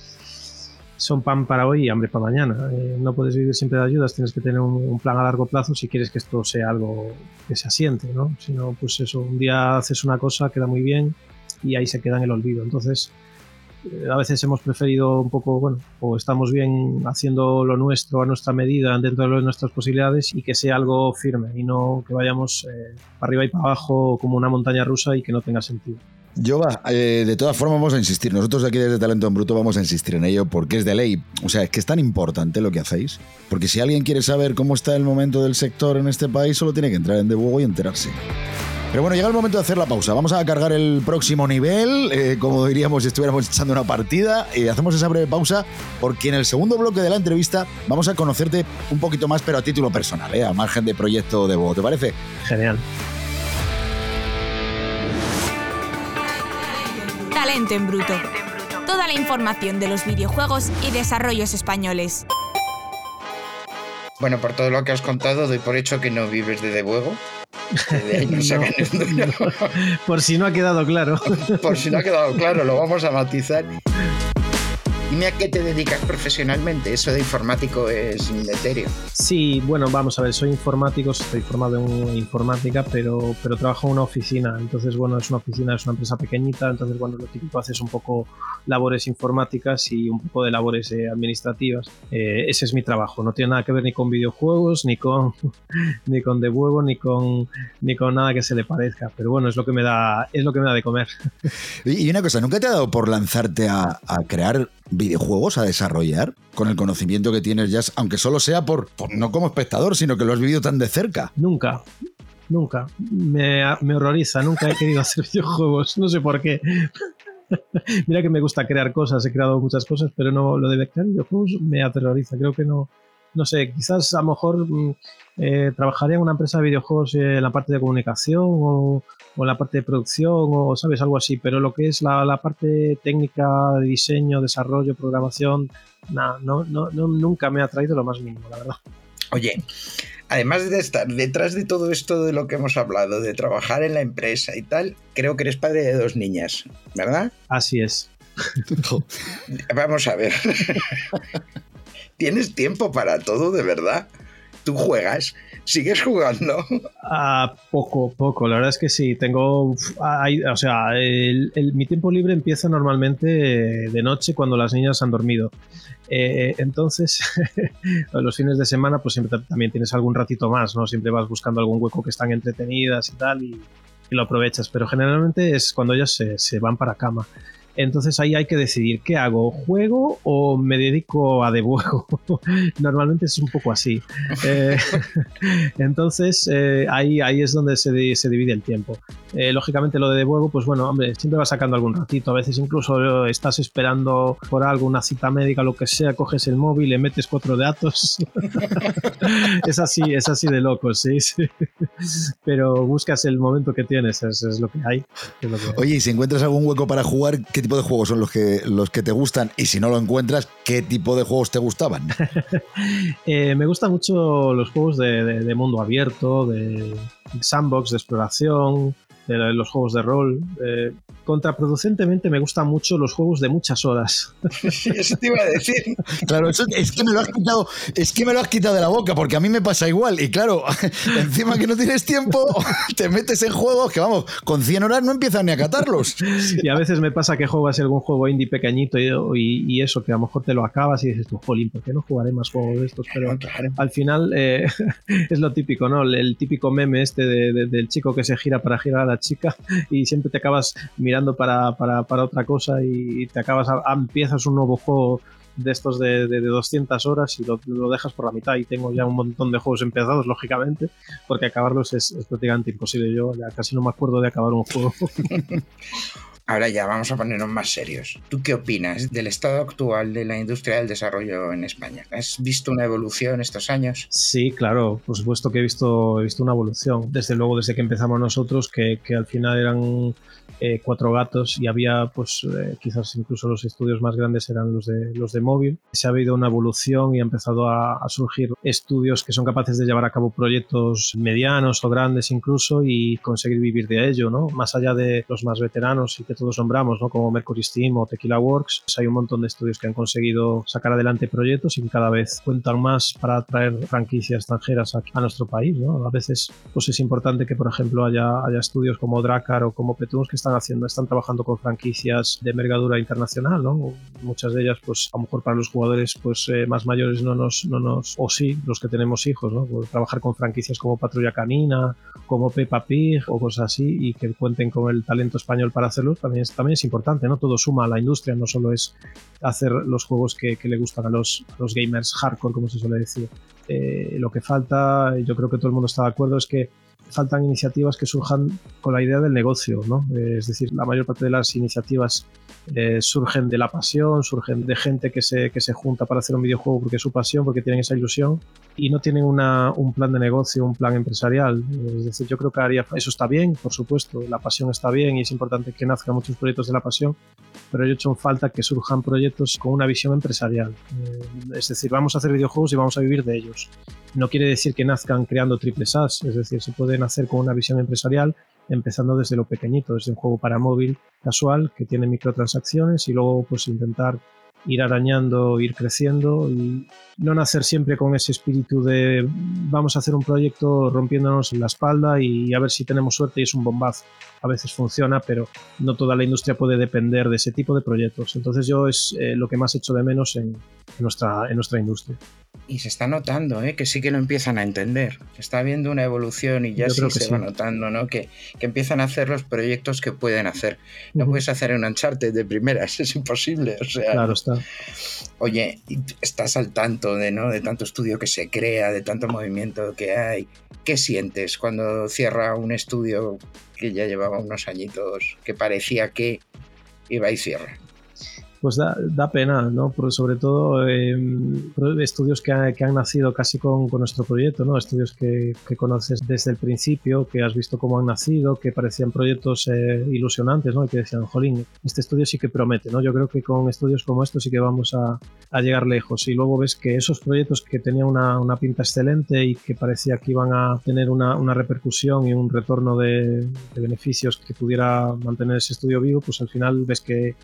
son pan para hoy y hambre para mañana. Eh, no puedes vivir siempre de ayudas, tienes que tener un, plan a largo plazo si quieres que esto sea algo que se asiente, ¿no? Si no, pues eso, un día haces una cosa, queda muy bien y ahí se queda en el olvido. Entonces, a veces hemos preferido un poco, bueno, o estamos bien haciendo lo nuestro a nuestra medida dentro de nuestras posibilidades y que sea algo firme y no que vayamos eh, para arriba y para abajo como una montaña rusa y que no tenga sentido. Yo va, eh, de todas formas vamos a insistir, nosotros aquí desde Talento en Bruto vamos a insistir en ello porque es de ley, o sea, es que es tan importante lo que hacéis, porque si alguien quiere saber cómo está el momento del sector en este país, solo tiene que entrar en Debugo y enterarse. Pero bueno, llega el momento de hacer la pausa. Vamos a cargar el próximo nivel, eh, como diríamos si estuviéramos echando una partida. y hacemos esa breve pausa porque en el segundo bloque de la entrevista vamos a conocerte un poquito más, pero a título personal, ¿eh? a margen de proyecto de voz. ¿Te parece? Genial. Talento en bruto. Toda la información de los videojuegos y desarrollos españoles. Bueno, por todo lo que has contado, doy por hecho que no vives de debuego. por si no ha quedado claro. por si no ha quedado claro, lo vamos a matizar. Dime a qué te dedicas profesionalmente. Eso de informático es un Sí, bueno, vamos a ver, soy informático, estoy formado en informática, pero, pero trabajo en una oficina. Entonces, bueno, es una oficina, es una empresa pequeñita. Entonces, bueno, lo típico haces un poco labores informáticas y un poco de labores eh, administrativas. Eh, ese es mi trabajo. No tiene nada que ver ni con videojuegos, ni con, ni con de huevo, ni con, ni con nada que se le parezca. Pero bueno, es lo que me da, es lo que me da de comer. Y una cosa, ¿nunca te ha dado por lanzarte a, a crear videojuegos a desarrollar con el conocimiento que tienes ya, aunque solo sea por, no como espectador, sino que lo has vivido tan de cerca. Nunca, nunca. Me, me horroriza, nunca he querido hacer videojuegos, no sé por qué. Mira que me gusta crear cosas, he creado muchas cosas, pero no lo de crear videojuegos me aterroriza. Creo que no, no sé, quizás a lo mejor mm, eh, trabajaría en una empresa de videojuegos en la parte de comunicación o, en la parte de producción o, ¿sabes? Algo así, pero lo que es la, parte técnica de diseño, desarrollo, programación, no, no, no, nunca me ha traído lo más mínimo, la verdad. Oye, además de estar detrás de todo esto de lo que hemos hablado, de trabajar en la empresa y tal, creo que eres padre de dos niñas, ¿verdad? Así es. Vamos a ver. ¿Tienes tiempo para todo, de verdad? ¿Tú juegas? ¿Sigues jugando? Ah, poco, poco. La verdad es que sí. Tengo. o sea, mi tiempo libre empieza normalmente de noche cuando las niñas han dormido. Eh, entonces, los fines de semana, pues siempre también tienes algún ratito más, ¿no? Siempre vas buscando algún hueco que están entretenidas y tal, y, lo aprovechas. Pero generalmente es cuando ellas se van para cama. Entonces ahí hay que decidir qué hago, juego o me dedico a debuego. Normalmente es un poco así. Eh, entonces eh, ahí, ahí es donde se, se divide el tiempo. Eh, lógicamente lo de debuego, pues bueno, hombre, siempre va sacando algún ratito. A veces incluso estás esperando por algo, una cita médica, lo que sea, coges el móvil, le metes cuatro datos. es así, es así de loco, sí, sí. Pero buscas el momento que tienes, es, lo que hay. Oye, y si encuentras algún hueco para jugar, ¿qué tipo de juegos son los que, los que te gustan? Y si no lo encuentras, ¿qué tipo de juegos te gustaban? Eh, me gustan mucho los juegos de mundo abierto, de sandbox, de exploración, de los juegos de rol. Eh, contraproducentemente me gustan mucho los juegos de muchas horas. eso te iba a decir. Claro, eso, es que me lo has quitado, es que me lo has quitado de la boca, porque a mí me pasa igual. Y claro, encima que no tienes tiempo, te metes en juegos que vamos, con 100 horas no empiezan ni a catarlos. Y a veces me pasa que juegas algún juego indie pequeñito y, eso, que a lo mejor te lo acabas y dices tú, jolín, ¿por qué no jugaré más juegos de estos? Pero al final eh, es lo típico, ¿no? El, típico meme este del chico que se gira para girar a la chica y siempre te acabas mirando para, otra cosa y te acabas, empiezas un nuevo juego de estos de, de, 200 horas y lo, dejas por la mitad y tengo ya un montón de juegos empezados, lógicamente, porque acabarlos es, es prácticamente imposible. Yo ya casi no me acuerdo de acabar un juego. Ahora ya vamos a ponernos más serios. ¿Tú qué opinas del estado actual de la industria del desarrollo en España? ¿Has visto una evolución estos años? Sí, claro, por supuesto que he visto, he visto una evolución. Desde luego, desde que empezamos nosotros, que, que al final eran eh, cuatro gatos y había pues eh, quizás incluso los estudios más grandes eran los de los de móvil se ha habido una evolución y ha empezado a, surgir estudios que son capaces de llevar a cabo proyectos medianos o grandes incluso y conseguir vivir de ello no más allá de los más veteranos y que todos nombramos no como Mercury Steam o Tequila Works pues hay un montón de estudios que han conseguido sacar adelante proyectos y que cada vez cuentan más para atraer franquicias extranjeras a, a nuestro país no a veces pues es importante que por ejemplo haya, haya estudios como Dracar o como Petuns que están haciendo, están trabajando con franquicias de envergadura internacional, ¿no? Muchas de ellas, pues a lo mejor para los jugadores pues eh, más mayores no nos, no nos, o sí, los que tenemos hijos, ¿no? Pues, trabajar con franquicias como Patrulla Canina, como Peppa Pig o cosas así y que cuenten con el talento español para hacerlo también es, importante, ¿no? Todo suma a la industria, no solo es hacer los juegos que, le gustan a los, los gamers hardcore, como se suele decir. Eh, lo que falta, yo creo que todo el mundo está de acuerdo, es que faltan iniciativas que surjan con la idea del negocio, ¿no? Es decir, la mayor parte de las iniciativas eh, surgen de la pasión, surgen de gente que se, que se junta para hacer un videojuego porque es su pasión, porque tienen esa ilusión y no tienen una, un plan de negocio, un plan empresarial. Es decir, yo creo que haría, eso está bien, por supuesto, la pasión está bien y es importante que nazcan muchos proyectos de la pasión, pero yo he hecho falta que surjan proyectos con una visión empresarial. Eh, es decir, vamos a hacer videojuegos y vamos a vivir de ellos. No quiere decir que nazcan creando triple SaaS, es decir, se pueden hacer con una visión empresarial empezando desde lo pequeñito, desde un juego para móvil casual que tiene microtransacciones y luego pues intentar ir arañando, ir creciendo y no nacer siempre con ese espíritu de vamos a hacer un proyecto rompiéndonos la espalda y a ver si tenemos suerte y es un bombazo. A veces funciona, pero no toda la industria puede depender de ese tipo de proyectos. Entonces yo es eh, lo que más echo de menos en, nuestra, en nuestra industria. Y se está notando ¿eh? que sí que lo empiezan a entender. Se está viendo una evolución y ya sí se va notando ¿no? que, que, empiezan a hacer los proyectos que pueden hacer. No puedes hacer un Uncharted de primeras, es imposible. O sea, claro está. Oye, estás al tanto de, ¿no? de tanto estudio que se crea, de tanto movimiento que hay. ¿Qué sientes cuando cierra un estudio que ya llevaba unos añitos, que parecía que va y cierra pues da, da, pena, ¿no? Porque sobre todo eh, estudios que, que, han nacido casi con, con, nuestro proyecto, ¿no? Estudios que, que, conoces desde el principio, que has visto cómo han nacido, que parecían proyectos eh, ilusionantes, ¿no? Y que decían, jolín, este estudio sí que promete, ¿no? Yo creo que con estudios como estos sí que vamos a, a llegar lejos. Y luego ves que esos proyectos que tenían una, una, pinta excelente y que parecía que iban a tener una, una repercusión y un retorno de, de beneficios que pudiera mantener ese estudio vivo, pues al final ves que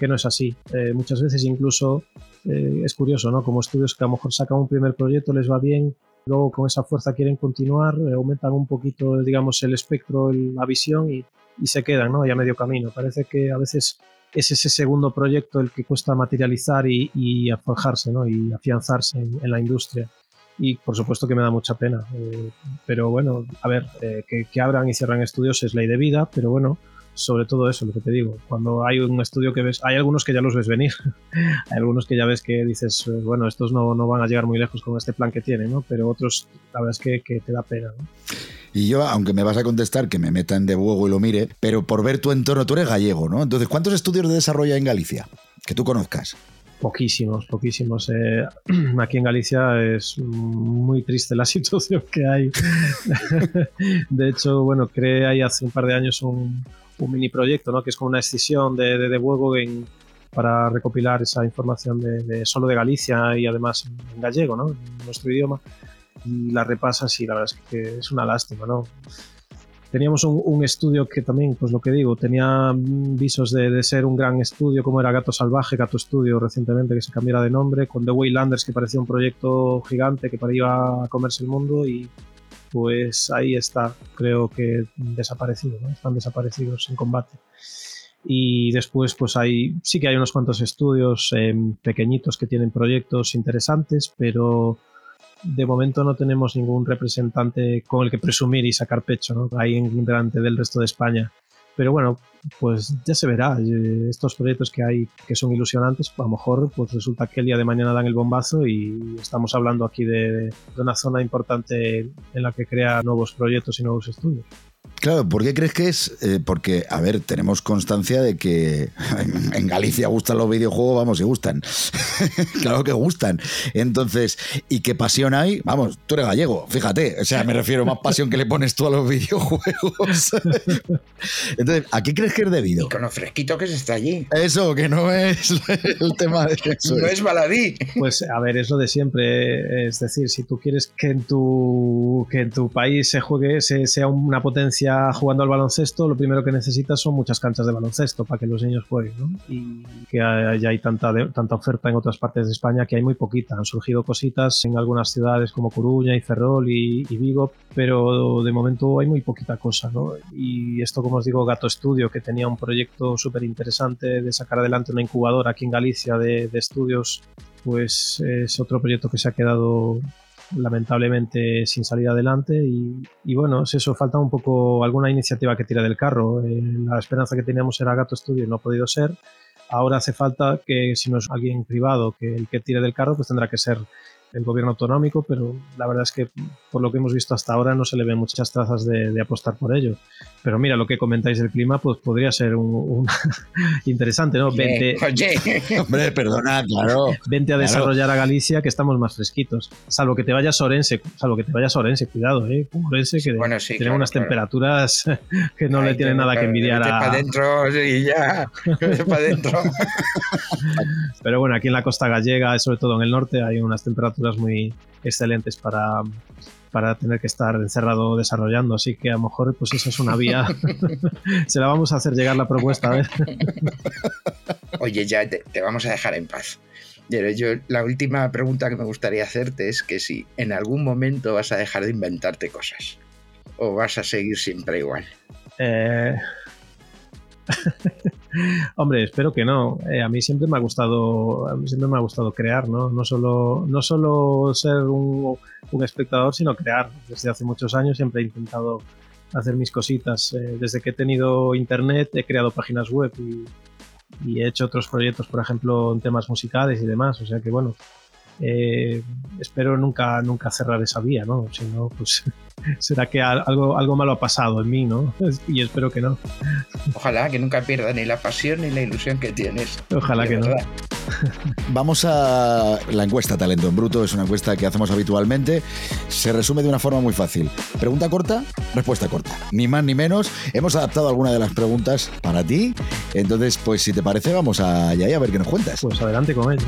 que no es así. Eh, muchas veces incluso eh, es curioso, ¿no? Como estudios que a lo mejor sacan un primer proyecto, les va bien, luego con esa fuerza quieren continuar, eh, aumentan un poquito, digamos, el espectro, la visión y, y, se quedan, ¿no? Ya medio camino. Parece que a veces es ese segundo proyecto el que cuesta materializar y, y ¿no? Y afianzarse en, la industria. Y por supuesto que me da mucha pena. pero bueno, a ver, que, que abran y cierran estudios es ley de vida, pero bueno, sobre todo eso, lo que te digo. Cuando hay un estudio que ves, hay algunos que ya los ves venir, hay algunos que ya ves que dices, eh, bueno, estos no, no, van a llegar muy lejos con este plan que tienen, ¿no? Pero otros, la verdad es que, que te da pena, ¿no? Y yo, aunque me vas a contestar que me metan de huevo y lo mire, pero por ver tu entorno, tú eres gallego, ¿no? Entonces, ¿cuántos estudios de desarrollo hay en Galicia? Que tú conozcas. Poquísimos, poquísimos. Eh, aquí en Galicia es muy triste la situación que hay. de hecho, bueno, creé ahí hace un par de años un, un mini proyecto, ¿no? que es como una excisión de, de, de en, para recopilar esa información de, solo de Galicia y además en gallego, ¿no? en nuestro idioma. Y la repasas y la verdad es que es una lástima. ¿no? Teníamos un, estudio que también, pues lo que digo, tenía visos de, de, ser un gran estudio, como era Gato Salvaje, Gato Estudio recientemente, que se cambiara de nombre, con The Waylanders, que parecía un proyecto gigante que para iba a comerse el mundo y pues ahí está, creo que desaparecido, están desaparecidos en combate. Y después, pues hay, sí que hay unos cuantos estudios eh, pequeñitos que tienen proyectos interesantes, pero de momento no tenemos ningún representante con el que presumir y sacar pecho, ¿no? Ahí en delante del resto de España. Pero bueno, pues ya se verá. Eh, estos proyectos que hay que son ilusionantes, a lo mejor pues resulta que el día de mañana dan el bombazo y estamos hablando aquí de, de una zona importante en la que crea nuevos proyectos y nuevos estudios. Claro, ¿por qué crees que es? Eh, porque, a ver, tenemos constancia de que en Galicia gustan los videojuegos, vamos, y gustan. claro que gustan. Entonces, ¿y qué pasión hay? Vamos, tú eres gallego, fíjate. O sea, me refiero más pasión que le pones tú a los videojuegos. Entonces, ¿a qué crees que es debido? Y con lo fresquito que se está allí. Eso, que no es el tema de eso. No es baladí. Pues, a ver, es lo de siempre. Es decir, si tú quieres que en tu, que en tu país se juegue, se, sea una potencia jugando al baloncesto, lo primero que necesitas son muchas canchas de baloncesto para que los niños jueguen, ¿no? Y que ya hay tanta, de, tanta oferta en otras partes de España que hay muy poquita. Han surgido cositas en algunas ciudades como Coruña y Ferrol y, y Vigo, pero de momento hay muy poquita cosa, ¿no? Y esto, como os digo, Gato Estudio, que tenía un proyecto súper interesante de sacar adelante una incubadora aquí en Galicia de, de estudios pues es otro proyecto que se ha quedado lamentablemente sin salir adelante y, bueno, es eso, falta un poco alguna iniciativa que tire del carro. Eh, la esperanza que teníamos era Gato Studio no ha podido ser. Ahora hace falta que si no es alguien privado que el que tire del carro, pues tendrá que ser el gobierno autonómico, pero la verdad es que por lo que hemos visto hasta ahora no se le ven muchas trazas de, de apostar por ello. Pero mira, lo que comentáis del clima, pues podría ser un, un interesante, ¿no? Oye, vente, oye. hombre, perdona, claro. Vente a claro. desarrollar a Galicia, que estamos más fresquitos. Salvo que te vayas a Orense, salvo que te vayas a Orense, cuidado, ¿eh? Orense, que bueno, sí, tiene claro, unas claro. temperaturas que no Ay, le tienen nada que envidiar a. para adentro y ya. Para adentro. Pero bueno, aquí en la costa gallega, sobre todo en el norte, hay unas temperaturas muy excelentes para, para tener que estar encerrado desarrollando. Así que a lo mejor pues esa es una vía. Se la vamos a hacer llegar la propuesta, a ver. Oye, ya te, te, vamos a dejar en paz. Yo, la última pregunta que me gustaría hacerte es que si en algún momento vas a dejar de inventarte cosas o vas a seguir siempre igual. Eh... Hombre, espero que no. Eh, a mí siempre me ha gustado, a mí siempre me ha gustado crear, ¿no? No solo, no solo ser un, espectador, sino crear. Desde hace muchos años siempre he intentado hacer mis cositas. Eh, desde que he tenido internet he creado páginas web y, y, he hecho otros proyectos, por ejemplo, en temas musicales y demás. O sea que bueno, eh, espero nunca, nunca cerrar esa vía, ¿no? Si no, pues será que algo, algo malo ha pasado en mí, ¿no? Y espero que no. Ojalá que nunca pierda ni la pasión ni la ilusión que tienes. Ojalá que no. Vamos a la encuesta Talento en Bruto, es una encuesta que hacemos habitualmente. Se resume de una forma muy fácil. Pregunta corta, respuesta corta. Ni más ni menos. Hemos adaptado alguna de las preguntas para ti. Entonces, pues si te parece, vamos allá a ver qué nos cuentas. Pues adelante con ello.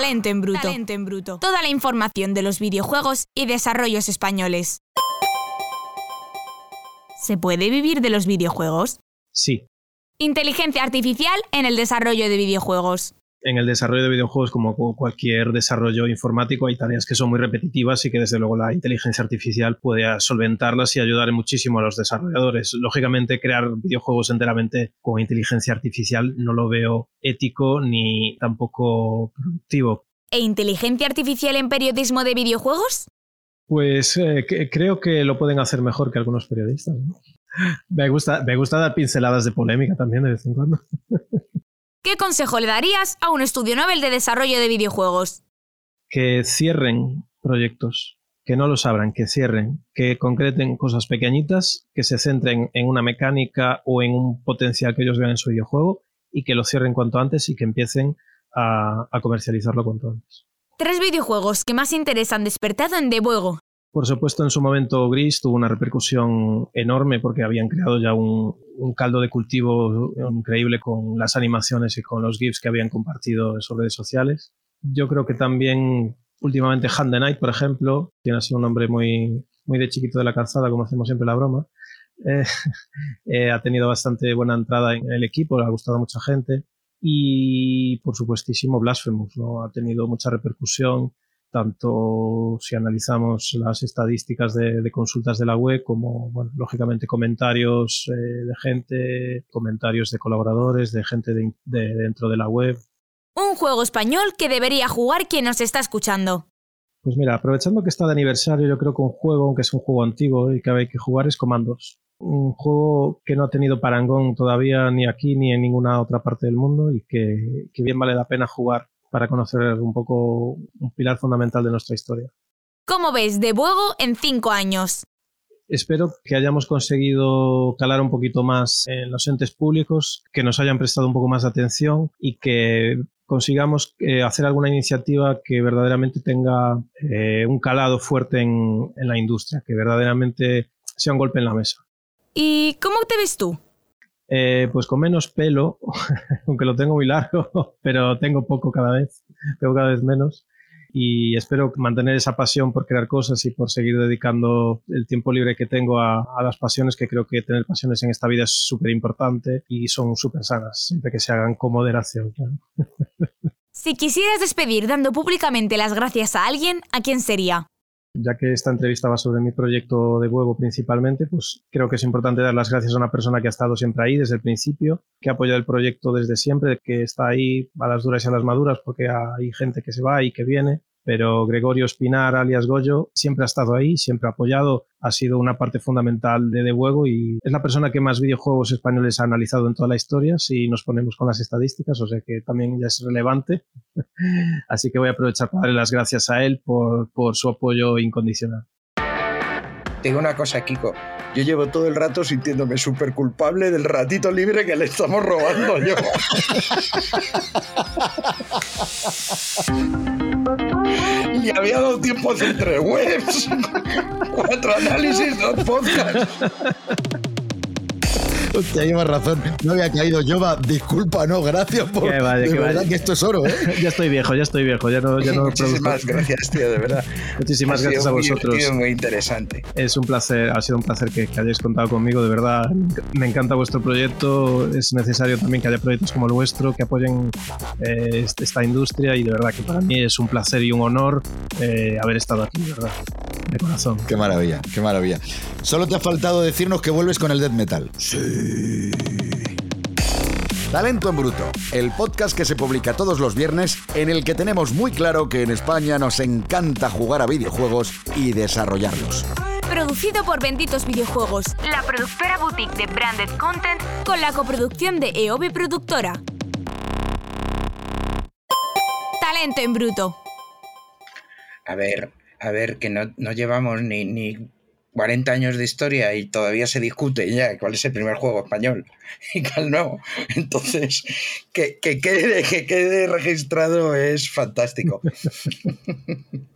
Talento en bruto. Talento en bruto. Toda la información de los videojuegos y desarrollos españoles. ¿Se puede vivir de los videojuegos? Sí. Inteligencia artificial en el desarrollo de videojuegos. En el desarrollo de videojuegos, como cualquier desarrollo informático, hay tareas que son muy repetitivas y que desde luego la inteligencia artificial puede solventarlas y ayudar muchísimo a los desarrolladores. Lógicamente, crear videojuegos enteramente con inteligencia artificial no lo veo ético ni tampoco productivo. ¿E inteligencia artificial en periodismo de videojuegos? Pues eh, creo que lo pueden hacer mejor que algunos periodistas. Me gusta, me gusta dar pinceladas de polémica también de vez en cuando. ¿Qué consejo le darías a un estudio Nobel de desarrollo de videojuegos? Que cierren proyectos, que no los abran, que cierren, que concreten cosas pequeñitas, que se centren en una mecánica o en un potencial que ellos vean en su videojuego y que lo cierren cuanto antes y que empiecen a, a comercializarlo cuanto antes. Tres videojuegos que más interés han despertado en Debuego. Por supuesto, en su momento Gris tuvo una repercusión enorme porque habían creado ya un, caldo de cultivo increíble con las animaciones y con los GIFs que habían compartido en sus redes sociales. Yo creo que también últimamente Hand the Night, por ejemplo, tiene así un nombre muy, muy de chiquito de la calzada, como hacemos siempre la broma. Eh, eh, ha tenido bastante buena entrada en el equipo, le ha gustado a mucha gente. Y por supuestísimo Blasphemous, ¿no? Ha tenido mucha repercusión tanto si analizamos las estadísticas de, consultas de la web como, bueno, lógicamente comentarios eh, de gente, comentarios de colaboradores, de gente de, dentro de la web. Un juego español que debería jugar quien nos está escuchando. Pues mira, aprovechando que está de aniversario, yo creo que un juego, aunque es un juego antiguo y que hay que jugar, es Comandos. Un juego que no ha tenido parangón todavía ni aquí ni en ninguna otra parte del mundo y que bien vale la pena jugar para conocer un poco un pilar fundamental de nuestra historia. ¿Cómo ves de Buego en cinco años? Espero que hayamos conseguido calar un poquito más en los entes públicos, que nos hayan prestado un poco más de atención y que consigamos eh, hacer alguna iniciativa que verdaderamente tenga eh, un calado fuerte en, en la industria, que verdaderamente sea un golpe en la mesa. ¿Y cómo te ves tú? Eh, pues con menos pelo, aunque lo tengo muy largo, pero tengo poco cada vez, tengo cada vez menos. Y espero mantener esa pasión por crear cosas y por seguir dedicando el tiempo libre que tengo a, las pasiones, que creo que tener pasiones en esta vida es súper importante y son súper sanas, siempre que se hagan con moderación. Si quisieras despedir dando públicamente las gracias a alguien, ¿a quién sería? Ya que esta entrevista va sobre mi proyecto de huevo principalmente, pues creo que es importante dar las gracias a una persona que ha estado siempre ahí desde el principio, que ha apoyado el proyecto desde siempre, que está ahí a las duras y a las maduras, porque hay gente que se va y que viene, pero Gregorio Espinar, alias Goyo, siempre ha estado ahí, siempre ha apoyado, ha sido una parte fundamental de De Juego y es la persona que más videojuegos españoles ha analizado en toda la historia, si nos ponemos con las estadísticas, o sea que también ya es relevante. Así que voy a aprovechar para darle las gracias a él por, por su apoyo incondicional. Tengo una cosa, Kiko. Yo llevo todo el rato sintiéndome súper culpable del ratito libre que le estamos robando yo. y había dado tiempos entre webs, cuatro análisis, dos podcasts. Hostia, llevas razón. No había caído yo, disculpa, no, gracias por. de verdad que esto es oro, ¿eh? ya estoy viejo, ya estoy viejo. Ya no, ya no Muchísimas gracias, tío, de verdad. Muchísimas gracias a vosotros. Ha sido muy interesante. Es un placer, ha sido un placer que, hayáis contado conmigo, de verdad. Me encanta vuestro proyecto. Es necesario también que haya proyectos como el vuestro que apoyen eh, esta industria y de verdad que para mí es un placer y un honor eh, haber estado aquí, de verdad. De corazón. Qué maravilla, qué maravilla. Solo te ha faltado decirnos que vuelves con el death metal. Sí. Talento en Bruto, el podcast que se publica todos los viernes en el que tenemos muy claro que en España nos encanta jugar a videojuegos y desarrollarlos. Producido por Benditos Videojuegos, la productora boutique de Branded Content con la coproducción de EOB Productora. Talento en Bruto. A ver, a ver, que no, no llevamos ni, ni 40 años de historia y todavía se discute ya cuál es el primer juego español y cuál no. Entonces, que, que, quede, que quede registrado es fantástico.